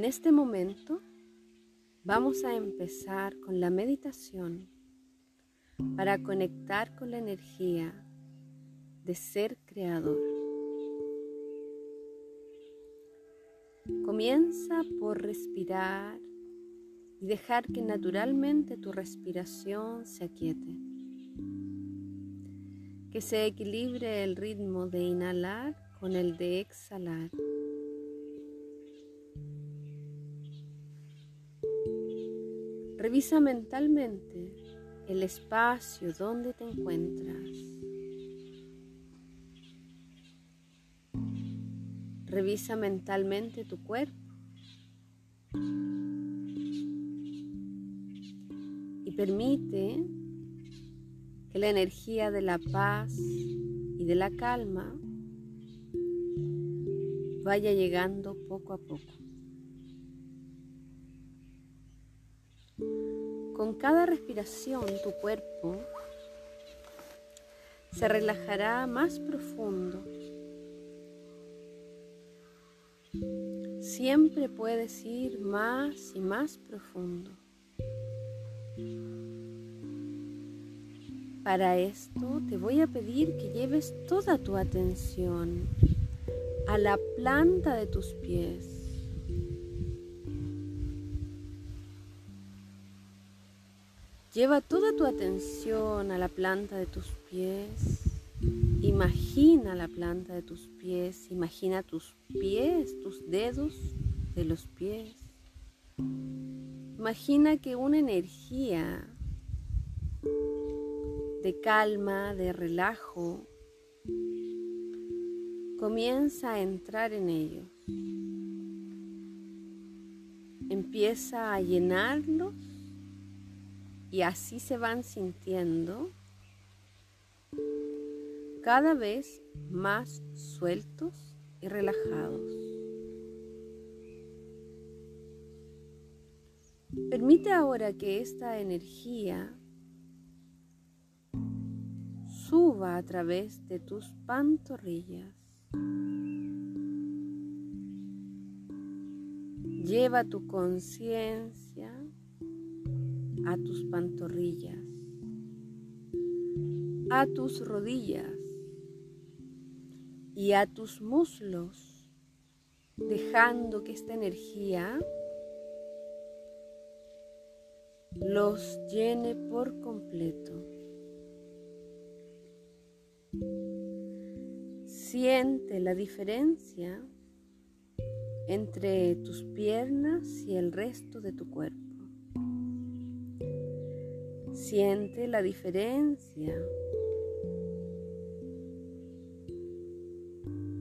En este momento vamos a empezar con la meditación para conectar con la energía de ser creador. Comienza por respirar y dejar que naturalmente tu respiración se aquiete. Que se equilibre el ritmo de inhalar con el de exhalar. Revisa mentalmente el espacio donde te encuentras. Revisa mentalmente tu cuerpo. Y permite que la energía de la paz y de la calma vaya llegando poco a poco. Cada respiración tu cuerpo se relajará más profundo. Siempre puedes ir más y más profundo. Para esto te voy a pedir que lleves toda tu atención a la planta de tus pies. Lleva toda tu atención a la planta de tus pies. Imagina la planta de tus pies. Imagina tus pies, tus dedos de los pies. Imagina que una energía de calma, de relajo, comienza a entrar en ellos. Empieza a llenarlos y así se van sintiendo cada vez más sueltos y relajados. Permite ahora que esta energía suba a través de tus pantorrillas. Lleva tu conciencia a tus pantorrillas, a tus rodillas y a tus muslos, dejando que esta energía los llene por completo. Siente la diferencia entre tus piernas y el resto de tu cuerpo. Siente la diferencia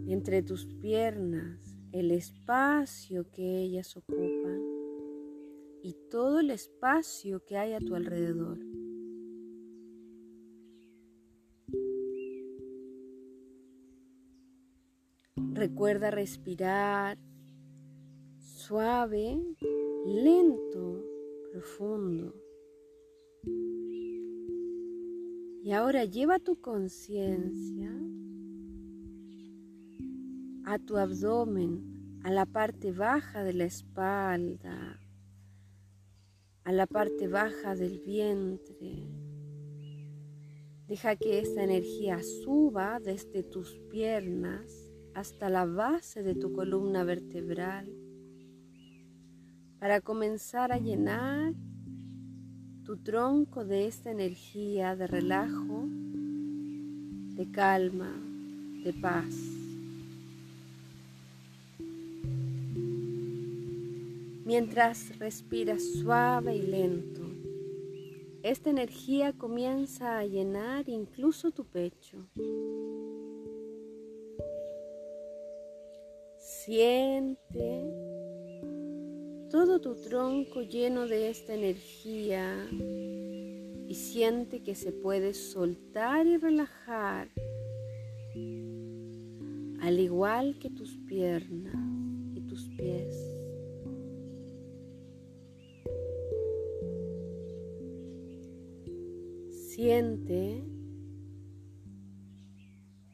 entre tus piernas, el espacio que ellas ocupan y todo el espacio que hay a tu alrededor. Recuerda respirar suave, lento, profundo. Y ahora lleva tu conciencia a tu abdomen, a la parte baja de la espalda, a la parte baja del vientre. Deja que esta energía suba desde tus piernas hasta la base de tu columna vertebral para comenzar a llenar tu tronco de esta energía de relajo, de calma, de paz. Mientras respiras suave y lento, esta energía comienza a llenar incluso tu pecho. Siente todo tu tronco lleno de esta energía y siente que se puede soltar y relajar al igual que tus piernas y tus pies. Siente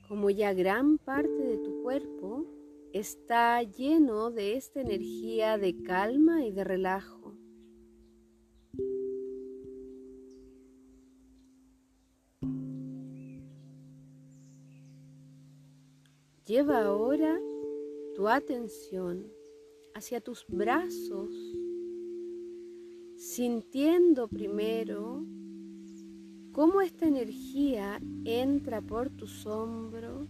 como ya gran parte de tu cuerpo está lleno de esta energía de calma y de relajo. Lleva ahora tu atención hacia tus brazos, sintiendo primero cómo esta energía entra por tus hombros,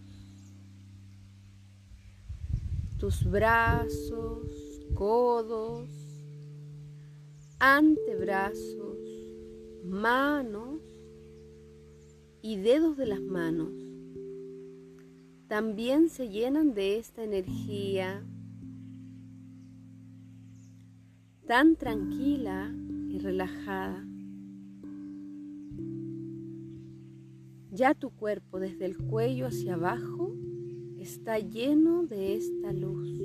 tus brazos, codos, antebrazos, manos y dedos de las manos. También se llenan de esta energía tan tranquila y relajada. Ya tu cuerpo desde el cuello hacia abajo está lleno de esta luz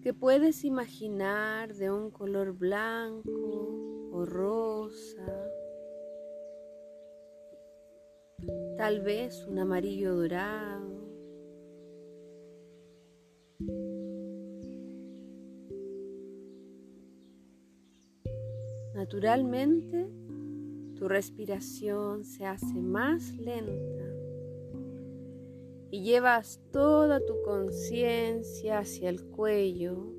que puedes imaginar de un color blanco o rosa, tal vez un amarillo dorado. Naturalmente, tu respiración se hace más lenta y llevas toda tu conciencia hacia el cuello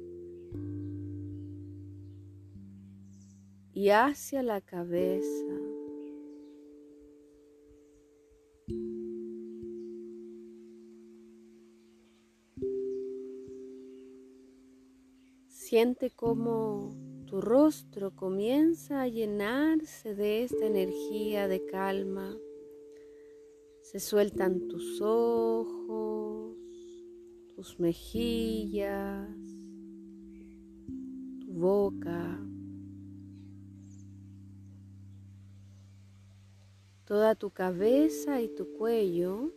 y hacia la cabeza. Siente cómo tu rostro comienza a llenarse de esta energía de calma. Se sueltan tus ojos, tus mejillas, tu boca, toda tu cabeza y tu cuello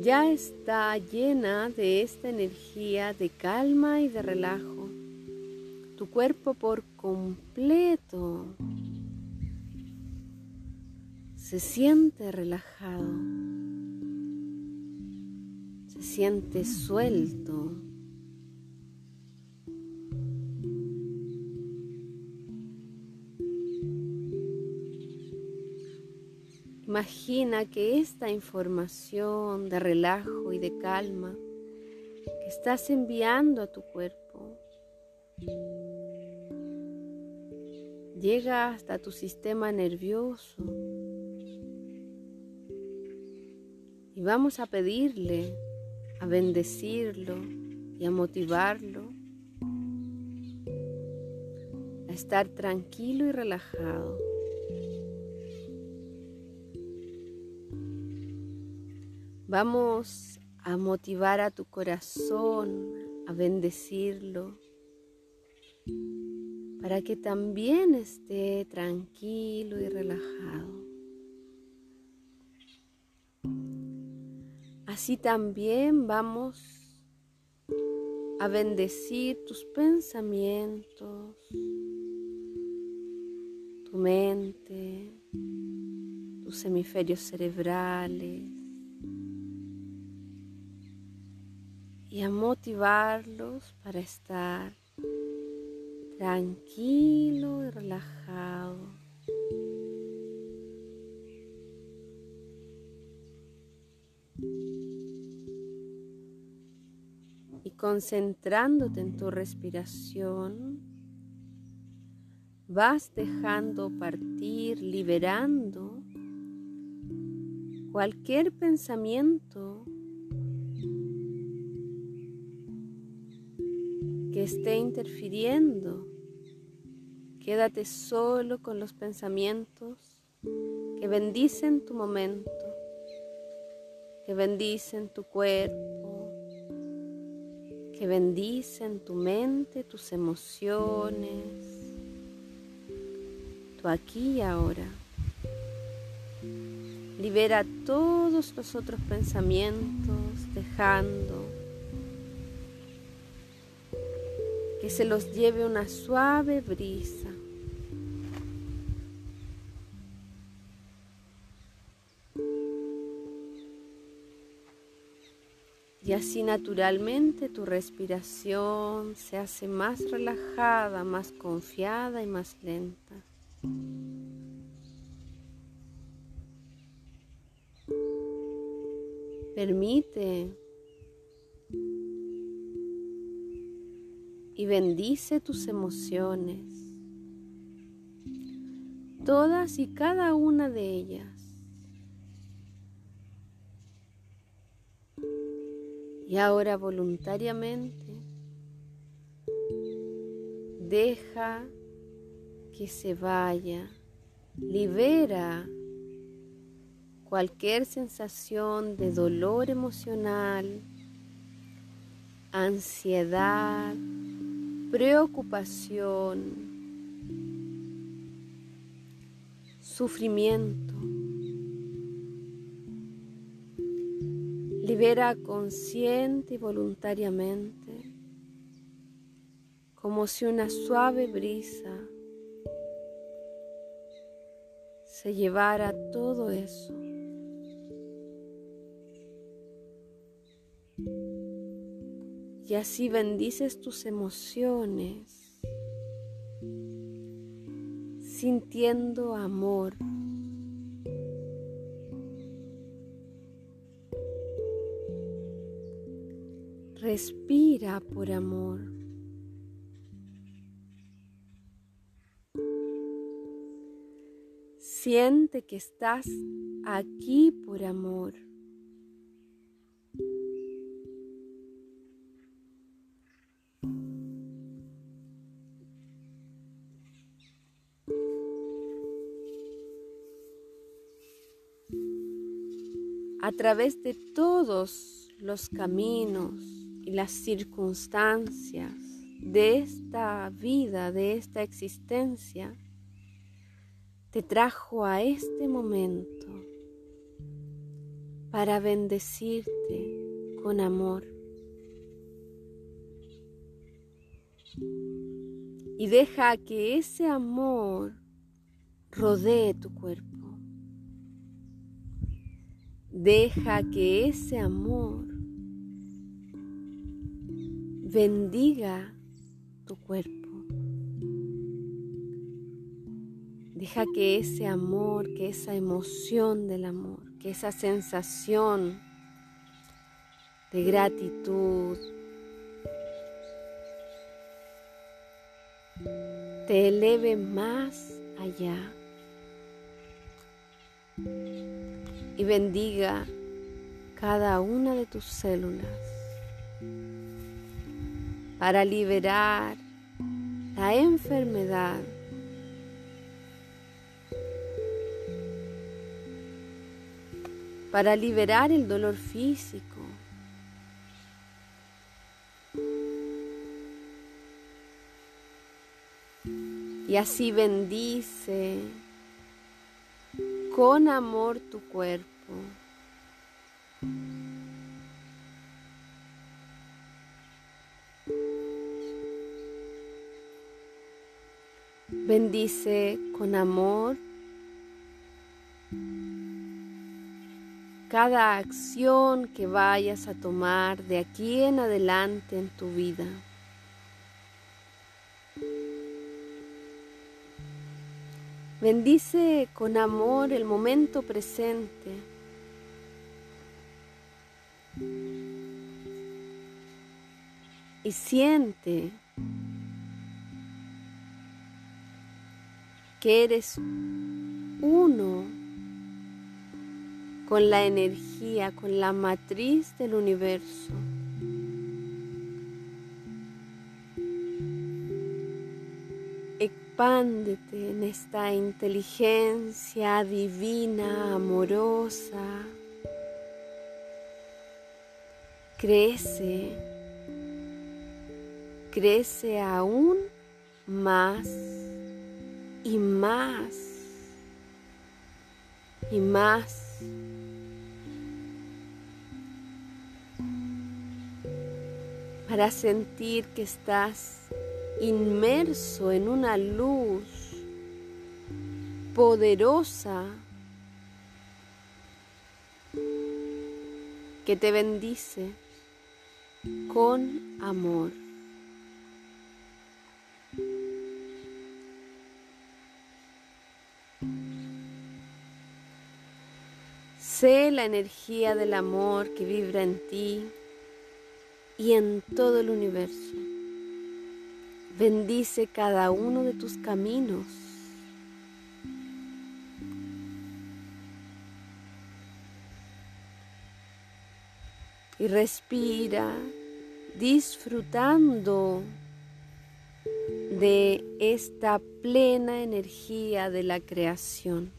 ya está llena de esta energía de calma y de relajo. Tu cuerpo por completo se siente relajado, se siente suelto. Imagina que esta información de relajo y de calma que estás enviando a tu cuerpo llega hasta tu sistema nervioso y vamos a pedirle, a bendecirlo y a motivarlo a estar tranquilo y relajado. Vamos a motivar a tu corazón, a bendecirlo, para que también esté tranquilo y relajado. Así también vamos a bendecir tus pensamientos, tu mente, tus hemisferios cerebrales, y a motivarlos para estar tranquilo y relajado. Concentrándote en tu respiración, vas dejando partir, liberando cualquier pensamiento esté interfiriendo. Quédate solo con los pensamientos que bendicen tu momento, que bendicen tu cuerpo, que bendicen tu mente, tus emociones, tu aquí y ahora. Libera todos los otros pensamientos dejando que se los lleve una suave brisa. Así naturalmente tu respiración se hace más relajada, más confiada y más lenta. Permite y bendice tus emociones, todas y cada una de ellas. Y ahora voluntariamente deja que se vaya, libera cualquier sensación de dolor emocional, ansiedad, preocupación, sufrimiento. Libera consciente y voluntariamente, como si una suave brisa se llevara todo eso. Y así bendices tus emociones, sintiendo amor. Respira por amor. Siente que estás aquí por amor. a través de todos los caminos las circunstancias de esta vida, de esta existencia, te trajo a este momento para bendecirte con amor. Y deja que ese amor rodee tu cuerpo. Deja que ese amor bendiga tu cuerpo. Deja que ese amor, que esa emoción del amor, que esa sensación de gratitud te eleve más allá y bendiga cada una de tus células para liberar la enfermedad para liberar el dolor físico. Y así bendice con amor tu cuerpo. Bendice con amor cada acción que vayas a tomar de aquí en adelante en tu vida. Bendice con amor el momento presente. Y siente que eres uno con la energía, con la matriz del universo. expándete en esta inteligencia divina, amorosa. Crece, crece aún más y más y más. Para sentir que estás inmerso en una luz poderosa que te bendice con amor. Sé la energía del amor que vibra en ti y en todo el universo. Bendice cada uno de tus caminos. Y respira disfrutando de esta plena energía de la creación.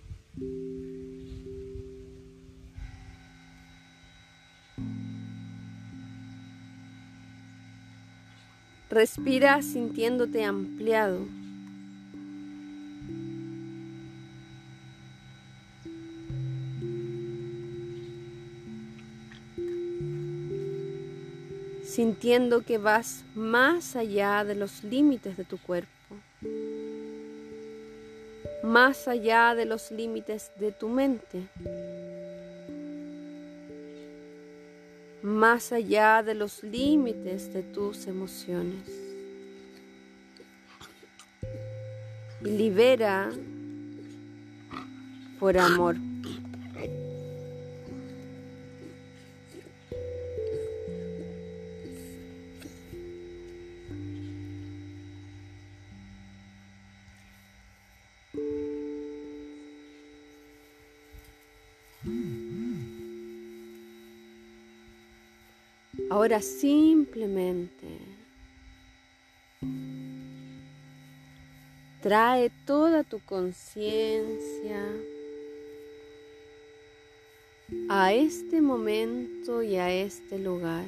Respira sintiéndote ampliado. Sintiendo que vas más allá de los límites de tu cuerpo, más allá de los límites de tu mente. Más allá de los límites de tus emociones. Y libera por amor. Simplemente trae toda tu conciencia a este momento y a este lugar.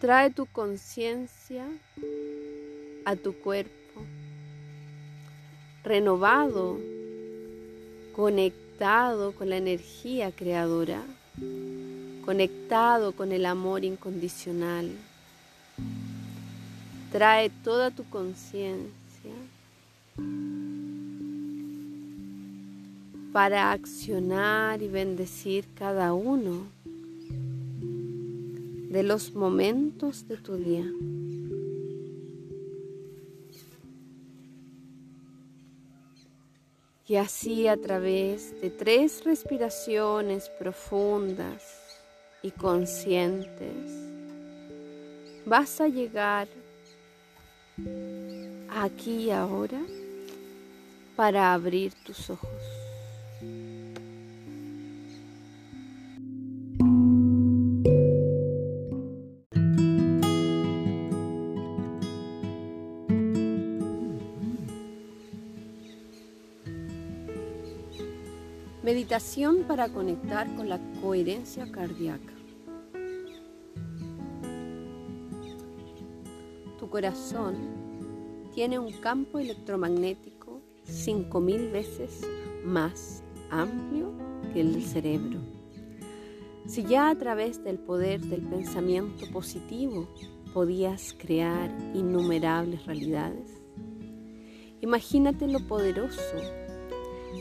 Trae tu conciencia a tu cuerpo renovado, conectado con la energía creadora, conectado con el amor incondicional. Trae toda tu conciencia para accionar y bendecir cada uno de los momentos de tu día. Y así a través de tres respiraciones profundas y conscientes vas a llegar aquí y ahora para abrir tus ojos. Para conectar con la coherencia cardíaca. Tu corazón tiene un campo electromagnético 5.000 veces más amplio que el cerebro. Si ya a través del poder del pensamiento positivo podías crear innumerables realidades, imagínate lo poderoso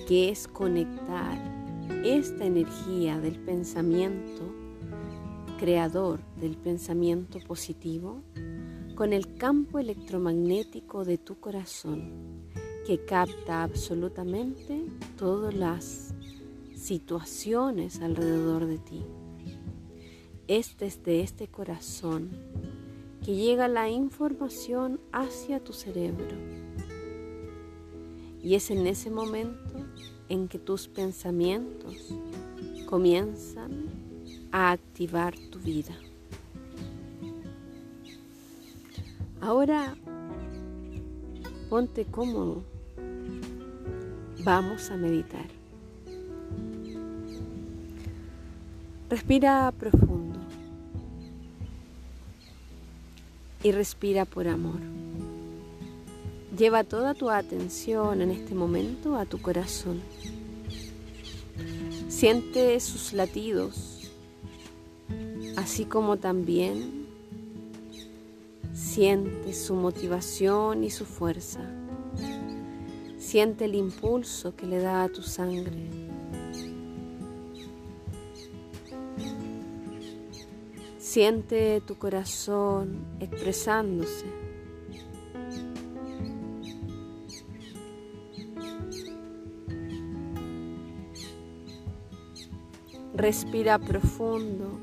que es conectar esta energía del pensamiento creador, del pensamiento positivo, con el campo electromagnético de tu corazón, que capta absolutamente todas las situaciones alrededor de ti. Es desde este corazón que llega la información hacia tu cerebro y es en ese momento en que tus pensamientos comienzan a activar tu vida. Ahora ponte cómodo. Vamos a meditar. Respira profundo y respira por amor. Lleva toda tu atención en este momento a tu corazón. Siente sus latidos, así como también siente su motivación y su fuerza. Siente el impulso que le da a tu sangre. Siente tu corazón expresándose. Respira profundo.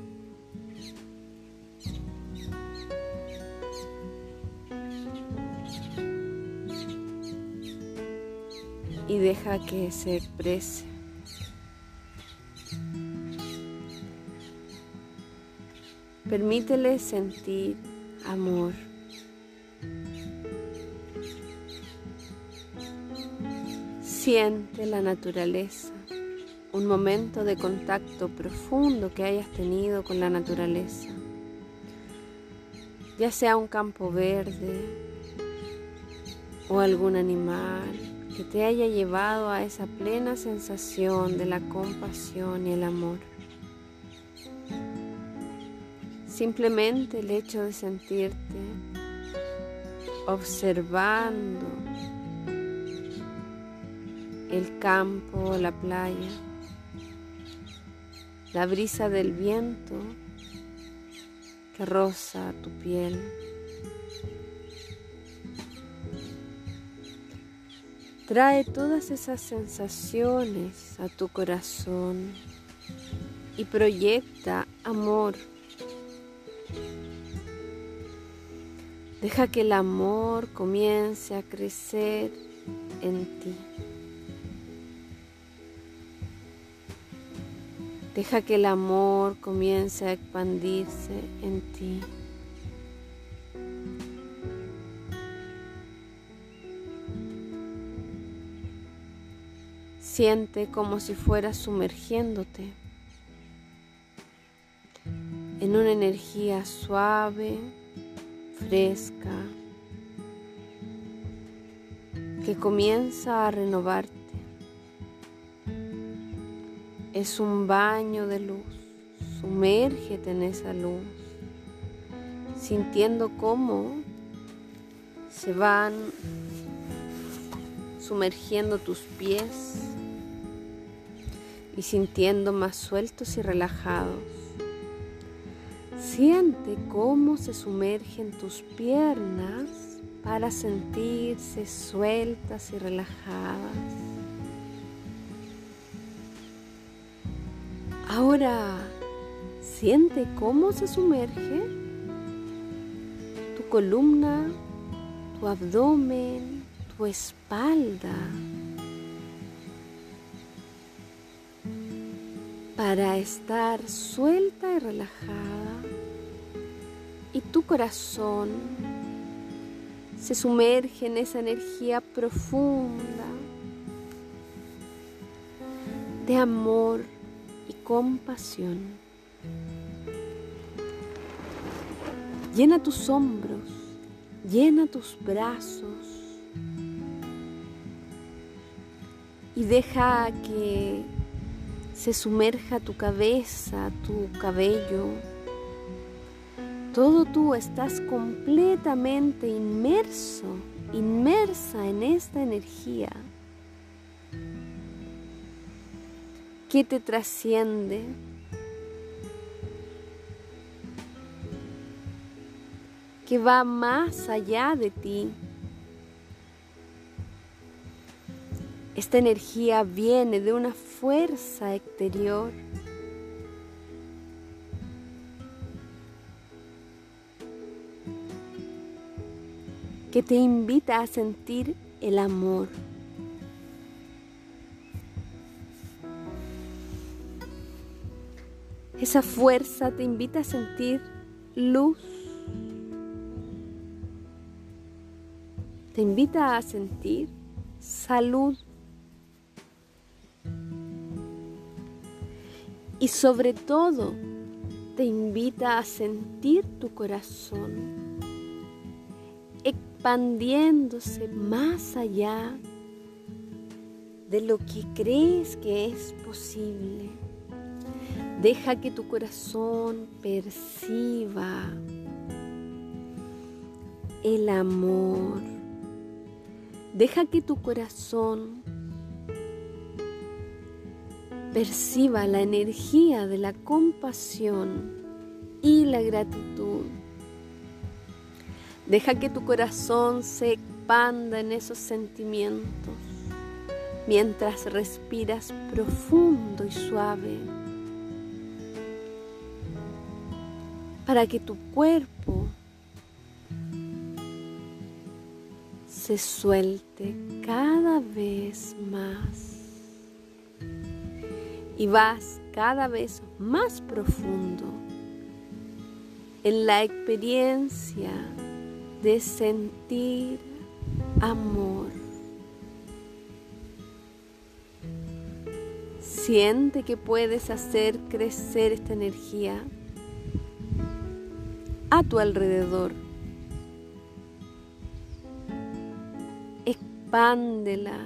Y deja que se exprese. Permítele sentir amor. Siente la naturaleza un momento de contacto profundo que hayas tenido con la naturaleza, ya sea un campo verde o algún animal que te haya llevado a esa plena sensación de la compasión y el amor. Simplemente el hecho de sentirte observando el campo o la playa la brisa del viento que roza tu piel. Trae todas esas sensaciones a tu corazón y proyecta amor. Deja que el amor comience a crecer en ti. Deja que el amor comience a expandirse en ti. Siente como si fueras sumergiéndote en una energía suave, fresca, que comienza a renovarte es un baño de luz. Sumérgete en esa luz, sintiendo cómo se van sumergiendo tus pies y sintiendo más sueltos y relajados. Siente cómo se sumergen tus piernas para sentirse sueltas y relajadas. Ahora, siente cómo se sumerge tu columna, tu abdomen, tu espalda. Para estar suelta y relajada y tu corazón se sumerge en esa energía profunda de amor compasión. Llena tus hombros, llena tus brazos y deja que se sumerja tu cabeza, tu cabello. Todo tú estás completamente inmerso, inmersa en esta energía que te trasciende. que va más allá de ti. Esta energía viene de una fuerza exterior. que te invita a sentir el amor. Esa fuerza te invita a sentir luz. Te invita a sentir salud. Y sobre todo, te invita a sentir tu corazón expandiéndose más allá de lo que crees que es posible. Deja que tu corazón perciba el amor. Deja que tu corazón perciba la energía de la compasión y la gratitud. Deja que tu corazón se expanda en esos sentimientos mientras respiras profundo y suave para que tu cuerpo se suelte cada vez más y vas cada vez más profundo en la experiencia de sentir amor. Siente que puedes hacer crecer esta energía a tu alrededor. Expándela.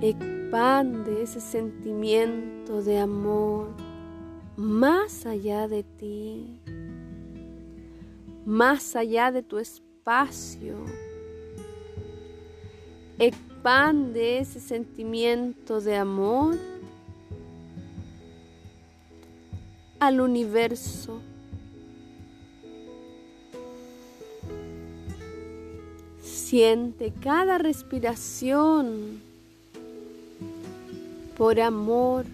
Expande ese sentimiento de amor más allá de ti, más allá de tu espacio. Expande ese sentimiento de amor al universo. Siente cada respiración por amor,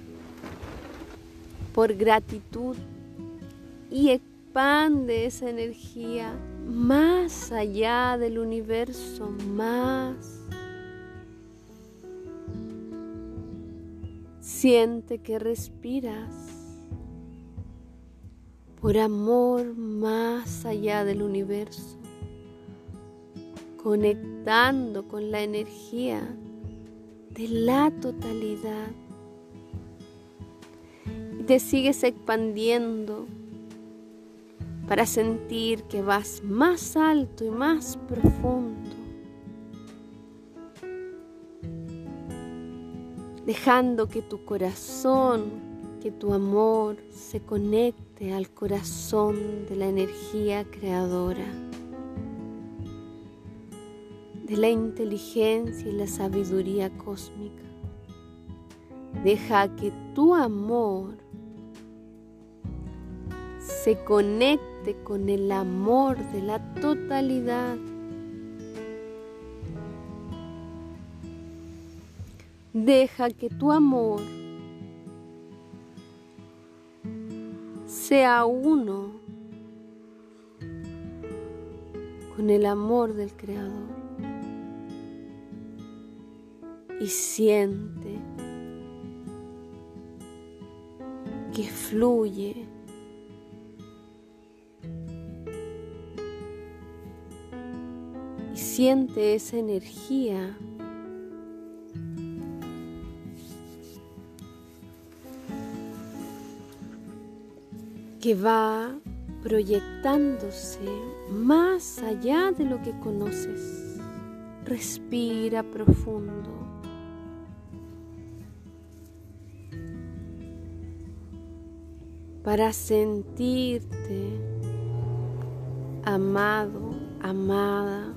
por gratitud y expande esa energía más allá del universo, más Siente que respiras por amor más allá del universo, conectando con la energía de la totalidad. Y te sigues expandiendo para sentir que vas más alto y más profundo dejando que tu corazón, que tu amor se conecte al corazón de la energía creadora, de la inteligencia y la sabiduría cósmica. Deja que tu amor se conecte con el amor de la totalidad Deja que tu amor sea uno con el amor del Creador y siente que fluye y siente esa energía que va proyectándose más allá de lo que conoces. Respira profundo. Para sentirte amado, amada,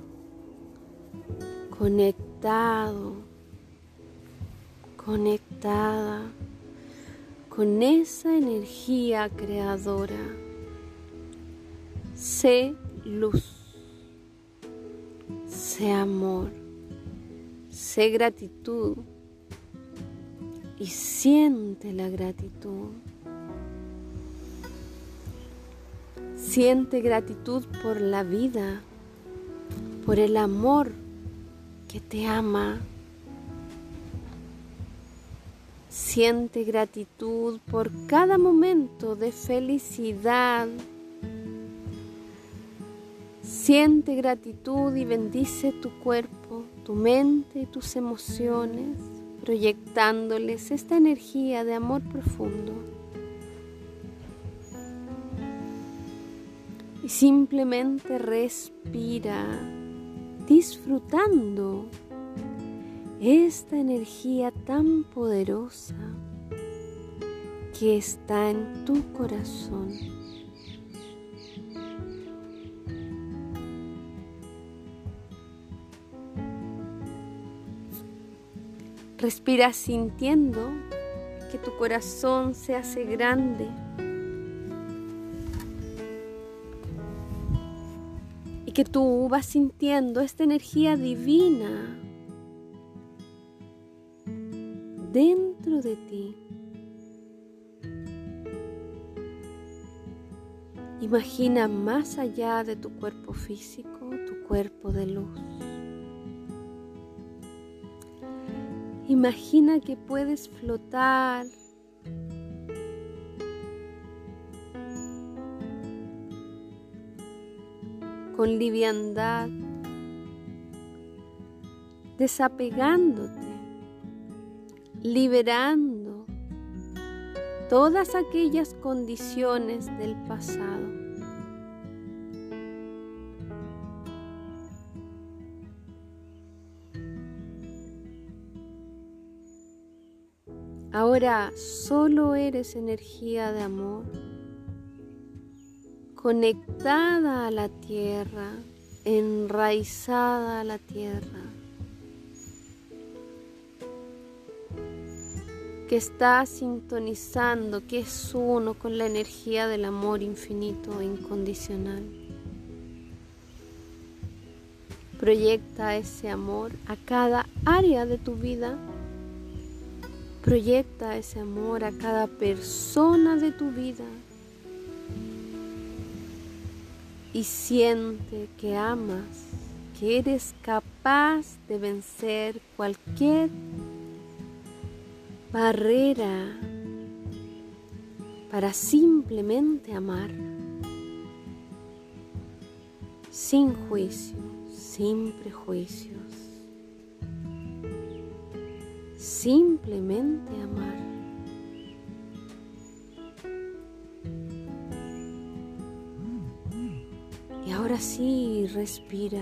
conectado, conectada con esa energía creadora. Sé luz, sé amor, sé gratitud y siente la gratitud. Siente gratitud por la vida, por el amor que te ama Siente gratitud por cada momento de felicidad. Siente gratitud y bendice tu cuerpo, tu mente y tus emociones, proyectándoles esta energía de amor profundo. Y simplemente respira, disfrutando esta energía tan poderosa que está en tu corazón. Respira sintiendo que tu corazón se hace grande. Y que tú vas sintiendo esta energía divina dentro de ti. Imagina más allá de tu cuerpo físico, tu cuerpo de luz. Imagina que puedes flotar con liviandad, desapegándote, liberando todas aquellas condiciones del pasado. Ahora solo eres energía de amor, conectada a la tierra, enraizada a la tierra, que está sintonizando, que es uno con la energía del amor infinito e incondicional. Proyecta ese amor a cada área de tu vida Proyecta ese amor a cada persona de tu vida y siente que amas, que eres capaz de vencer cualquier barrera para simplemente amar, sin juicio, sin prejuicios. simplemente amar. Y ahora sí, respira,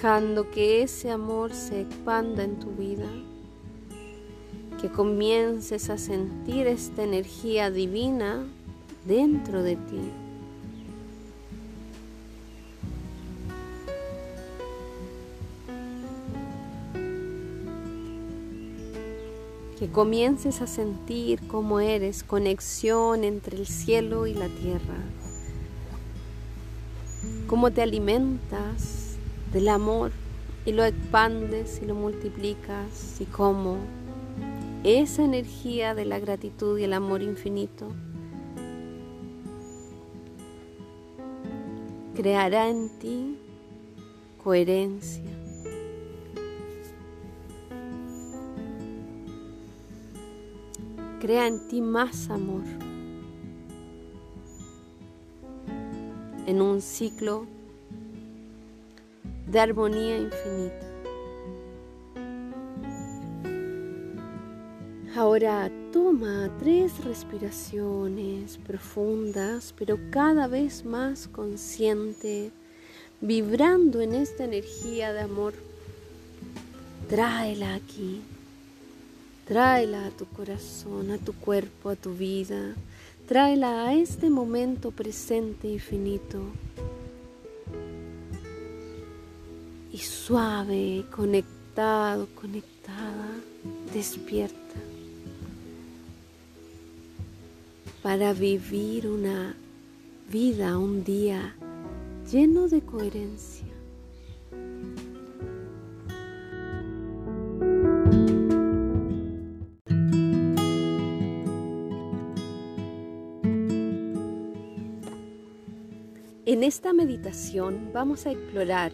dejando que ese amor se expanda en tu vida, que comiences a sentir esta energía divina dentro de ti. que comiences a sentir cómo eres conexión entre el cielo y la tierra, cómo te alimentas del amor y lo expandes y lo multiplicas y cómo esa energía de la gratitud y el amor infinito creará en ti coherencia Crea en ti más amor. En un ciclo de armonía infinita. Ahora toma tres respiraciones profundas, pero cada vez más consciente, vibrando en esta energía de amor. Tráela aquí. Tráela a tu corazón, a tu cuerpo, a tu vida. Tráela a este momento presente y Y suave, conectado, conectada, despierta. Para vivir una vida, un día lleno de coherencia En esta meditación vamos a explorar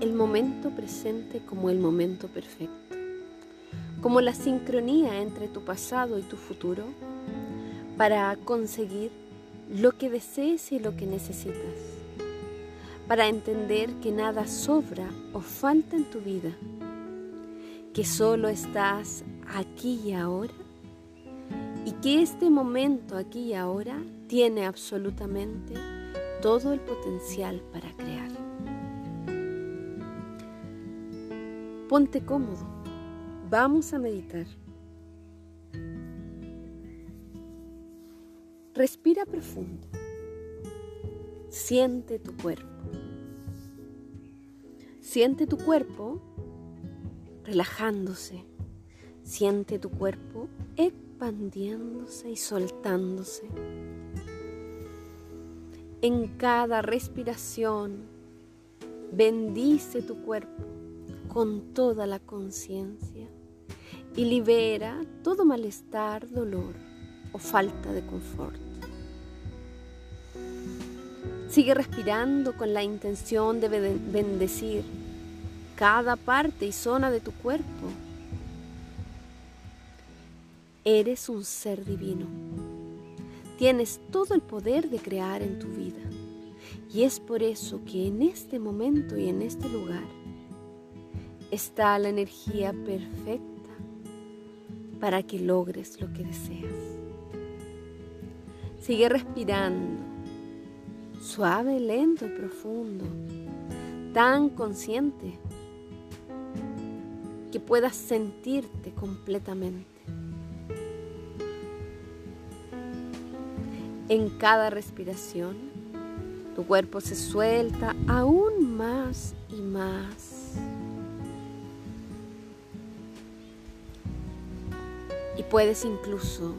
el momento presente como el momento perfecto, como la sincronía entre tu pasado y tu futuro para conseguir lo que desees y lo que necesitas, para entender que nada sobra o falta en tu vida, que solo estás aquí y ahora. Y que este momento aquí y ahora tiene absolutamente todo el potencial para crear. Ponte cómodo. Vamos a meditar. Respira profundo. Siente tu cuerpo. Siente tu cuerpo relajándose. Siente tu cuerpo expandiéndose y soltándose. En cada respiración, bendice tu cuerpo con toda la conciencia y libera todo malestar, dolor o falta de confort. Sigue respirando con la intención de bendecir cada parte y zona de tu cuerpo. Eres un ser divino. Tienes todo el poder de crear en tu vida. Y es por eso que en este momento y en este lugar está la energía perfecta para que logres lo que deseas. Sigue respirando, suave, lento profundo, tan consciente que puedas sentirte completamente. En cada respiración, tu cuerpo se suelta aún más y más puedes incluso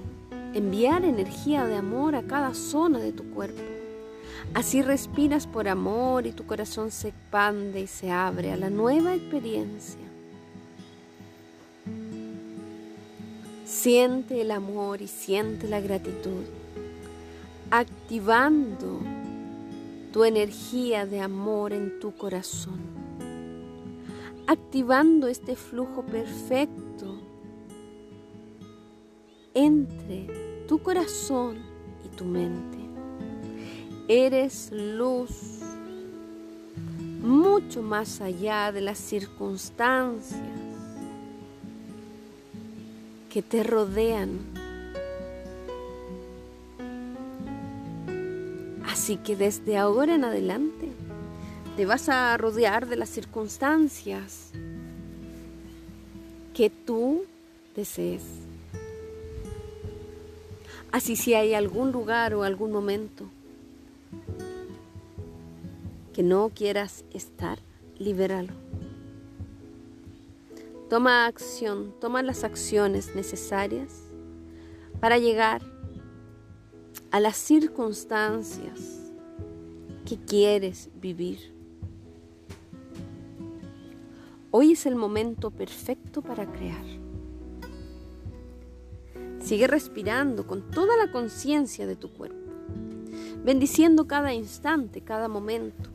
enviar energía de amor a cada zona de tu cuerpo. Así respiras por amor y tu corazón se expande y se abre a la nueva experiencia. Siente el amor y siente la gratitud, activando tu energía de amor en tu corazón, activando este flujo perfecto entre tu corazón y tu mente. Eres luz mucho más allá de las circunstancias que te rodean. Así que desde ahora en adelante te vas a rodear de las circunstancias que tú desees. Así si hay algún lugar o algún momento que no quieras estar, libéralo. Toma acción, toma las acciones necesarias para llegar a las circunstancias que quieres vivir. Hoy es el momento perfecto para crear. Sigue respirando con toda la conciencia de tu cuerpo, bendiciendo cada instante, cada momento,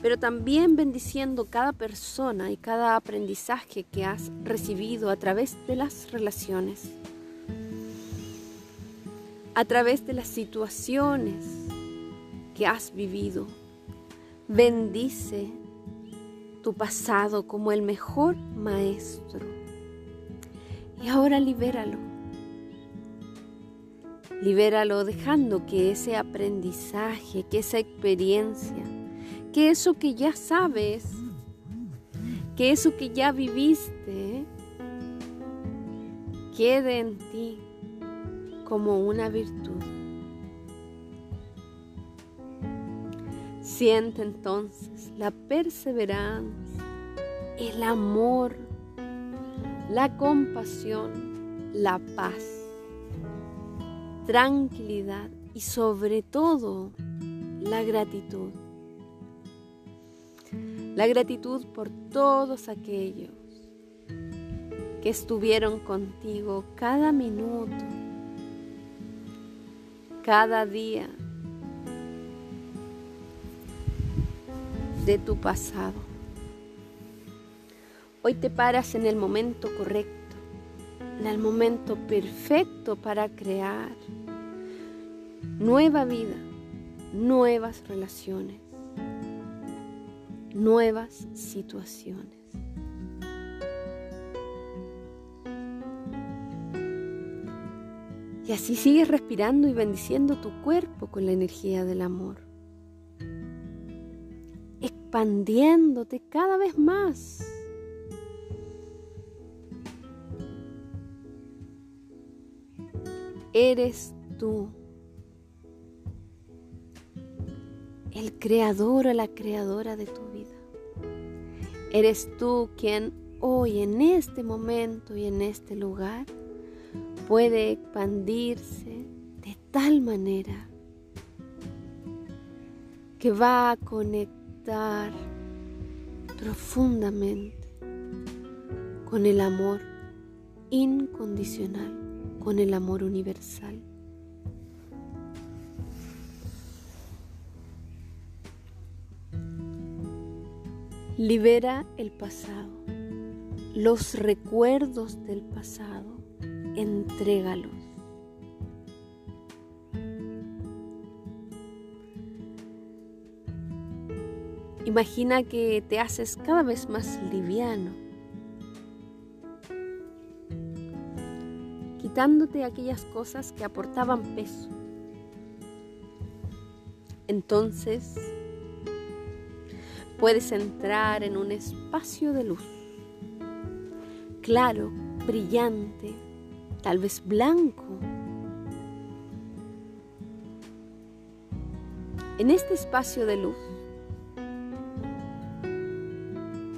pero también bendiciendo cada persona y cada aprendizaje que has recibido a través de las relaciones, a través de las situaciones que has vivido. Bendice tu pasado como el mejor maestro. Y ahora libéralo Libéralo dejando que ese aprendizaje, que esa experiencia, que eso que ya sabes, que eso que ya viviste, quede en ti como una virtud. Siente entonces la perseverancia, el amor, la compasión, la paz tranquilidad y sobre todo la gratitud. La gratitud por todos aquellos que estuvieron contigo cada minuto, cada día de tu pasado. Hoy te paras en el momento correcto en el momento perfecto para crear nueva vida, nuevas relaciones, nuevas situaciones. Y así sigues respirando y bendiciendo tu cuerpo con la energía del amor, expandiéndote cada vez más Eres tú. El creador o la creadora de tu vida. Eres tú quien hoy, en este momento y en este lugar, puede expandirse de tal manera que va a conectar profundamente con el amor incondicional, con el amor universal. Libera el pasado, los recuerdos del pasado, entrégalos. Imagina que te haces cada vez más liviano, quitándote aquellas cosas que aportaban peso. Entonces, puedes entrar en un espacio de luz, claro, brillante, tal vez blanco. En este espacio de luz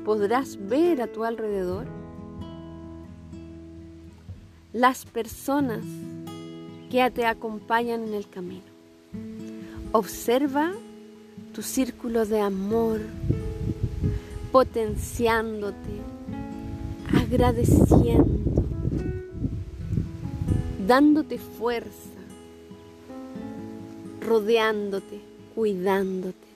podrás ver a tu alrededor las personas que te acompañan en el camino. Observa círculo de amor, potenciándote, agradeciendo, dándote fuerza, rodeándote, cuidándote.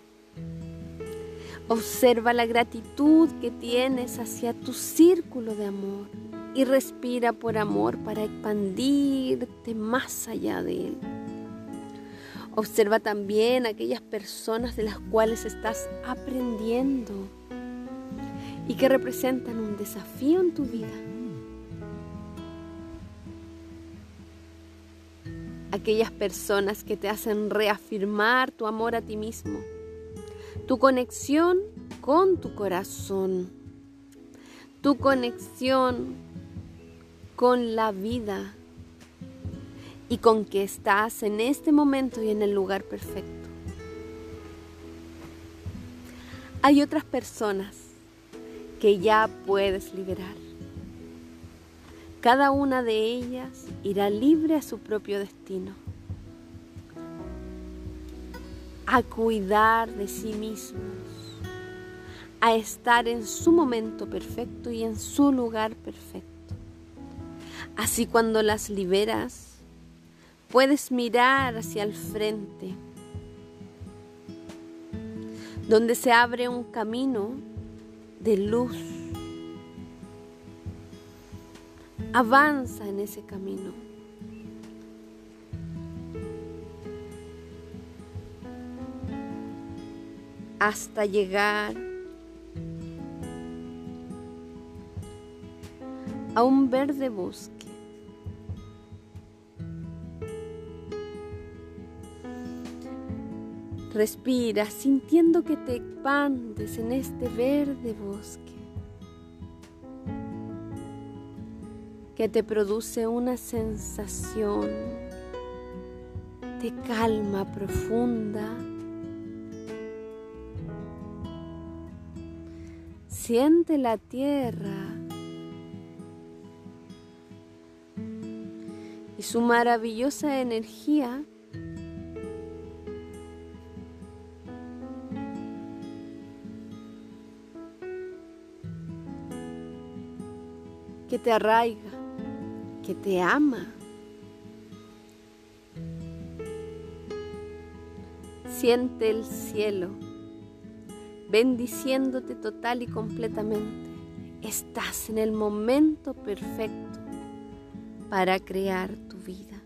Observa la gratitud que tienes hacia tu círculo de amor y respira por amor para expandirte más allá de él. Observa también aquellas personas de las cuales estás aprendiendo y que representan un desafío en tu vida. Aquellas personas que te hacen reafirmar tu amor a ti mismo, tu conexión con tu corazón, tu conexión con la vida y con que estás en este momento y en el lugar perfecto. Hay otras personas que ya puedes liberar. Cada una de ellas irá libre a su propio destino, a cuidar de sí mismos, a estar en su momento perfecto y en su lugar perfecto. Así cuando las liberas, puedes mirar hacia el frente, donde se abre un camino de luz. Avanza en ese camino. hasta llegar a un verde bosque. Respira sintiendo que te expandes en este verde bosque que te produce una sensación de calma profunda. Siente la tierra y su maravillosa energía te arraiga, que te ama. Siente el cielo bendiciéndote total y completamente. Estás en el momento perfecto para crear tu vida.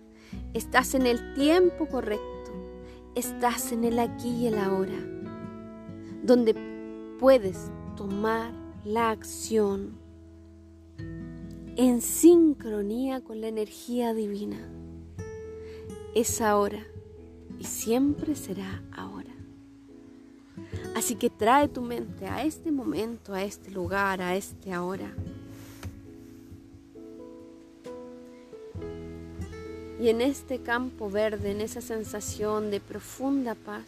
Estás en el tiempo correcto. Estás en el aquí y el ahora, donde puedes tomar la acción en sincronía con la energía divina. Es ahora y siempre será ahora. Así que trae tu mente a este momento, a este lugar, a este ahora. Y en este campo verde, en esa sensación de profunda paz,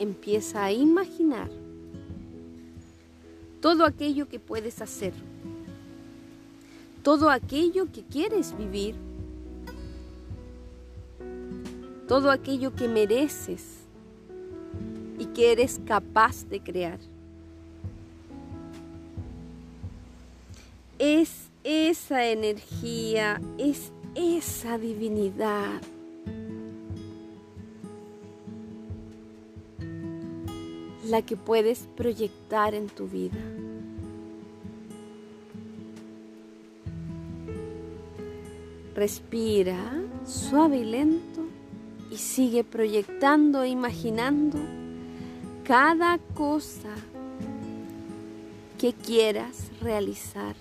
empieza a imaginar todo aquello que puedes hacer todo aquello que quieres vivir, todo aquello que mereces y que eres capaz de crear. Es esa energía, es esa divinidad la que puedes proyectar en tu vida. Respira suave y lento y sigue proyectando e imaginando cada cosa que quieras realizar.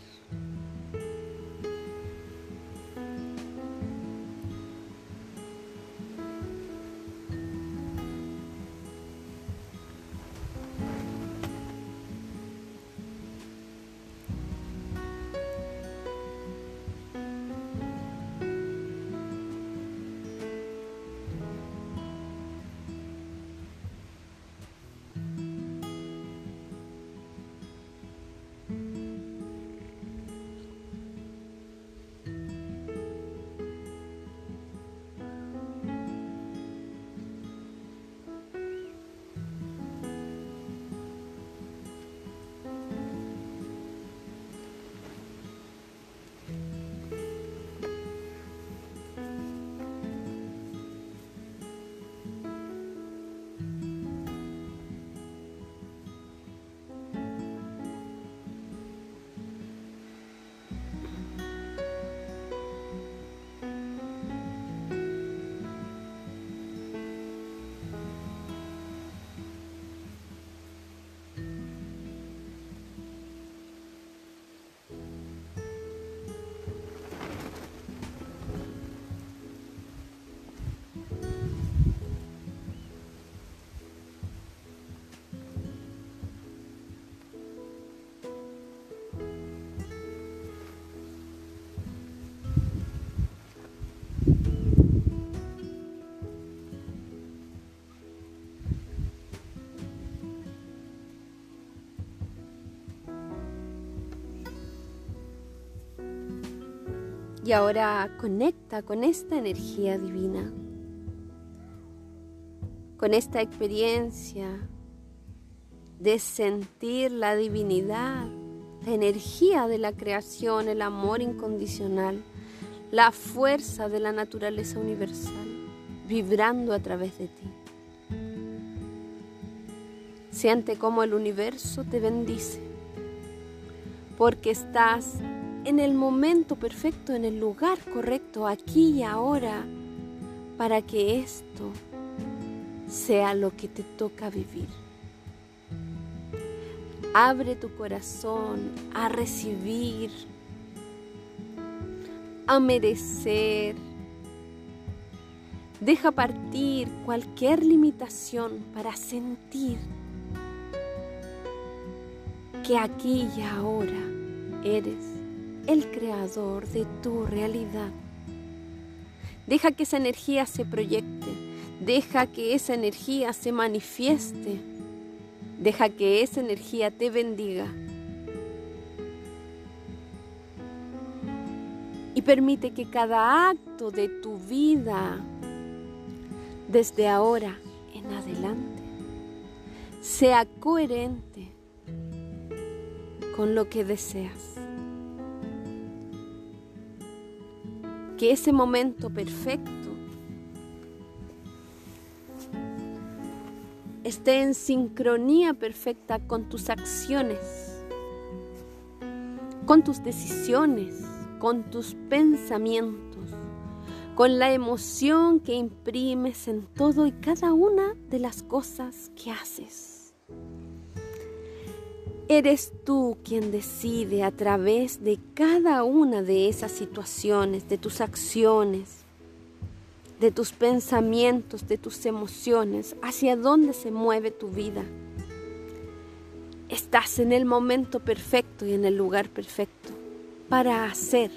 Y ahora conecta con esta energía divina, con esta experiencia de sentir la divinidad, la energía de la creación, el amor incondicional, la fuerza de la naturaleza universal, vibrando a través de ti. Siente cómo el universo te bendice, porque estás en el momento perfecto, en el lugar correcto, aquí y ahora, para que esto sea lo que te toca vivir. Abre tu corazón a recibir, a merecer. Deja partir cualquier limitación para sentir que aquí y ahora eres el creador de tu realidad. Deja que esa energía se proyecte, deja que esa energía se manifieste, deja que esa energía te bendiga. Y permite que cada acto de tu vida, desde ahora en adelante, sea coherente con lo que deseas. Que ese momento perfecto esté en sincronía perfecta con tus acciones, con tus decisiones, con tus pensamientos, con la emoción que imprimes en todo y cada una de las cosas que haces. Eres tú quien decide a través de cada una de esas situaciones, de tus acciones, de tus pensamientos, de tus emociones, hacia dónde se mueve tu vida. Estás en el momento perfecto y en el lugar perfecto para hacer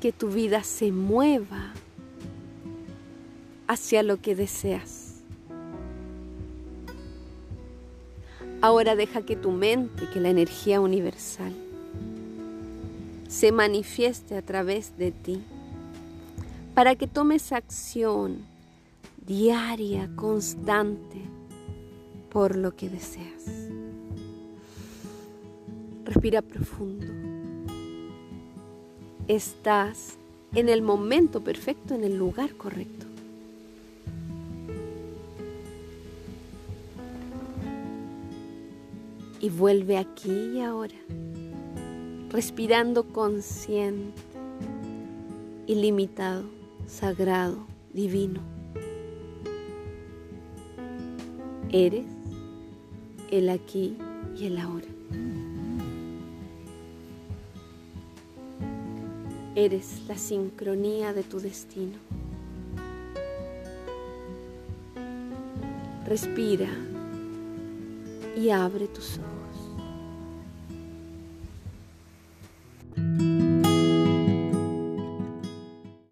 que tu vida se mueva hacia lo que deseas. Ahora deja que tu mente, que la energía universal, se manifieste a través de ti, para que tomes acción diaria, constante, por lo que deseas. Respira profundo. Estás en el momento perfecto, en el lugar correcto. Y vuelve aquí y ahora, respirando consciente, ilimitado, sagrado, divino. Eres el aquí y el ahora. Eres la sincronía de tu destino. Respira y abre tus ojos.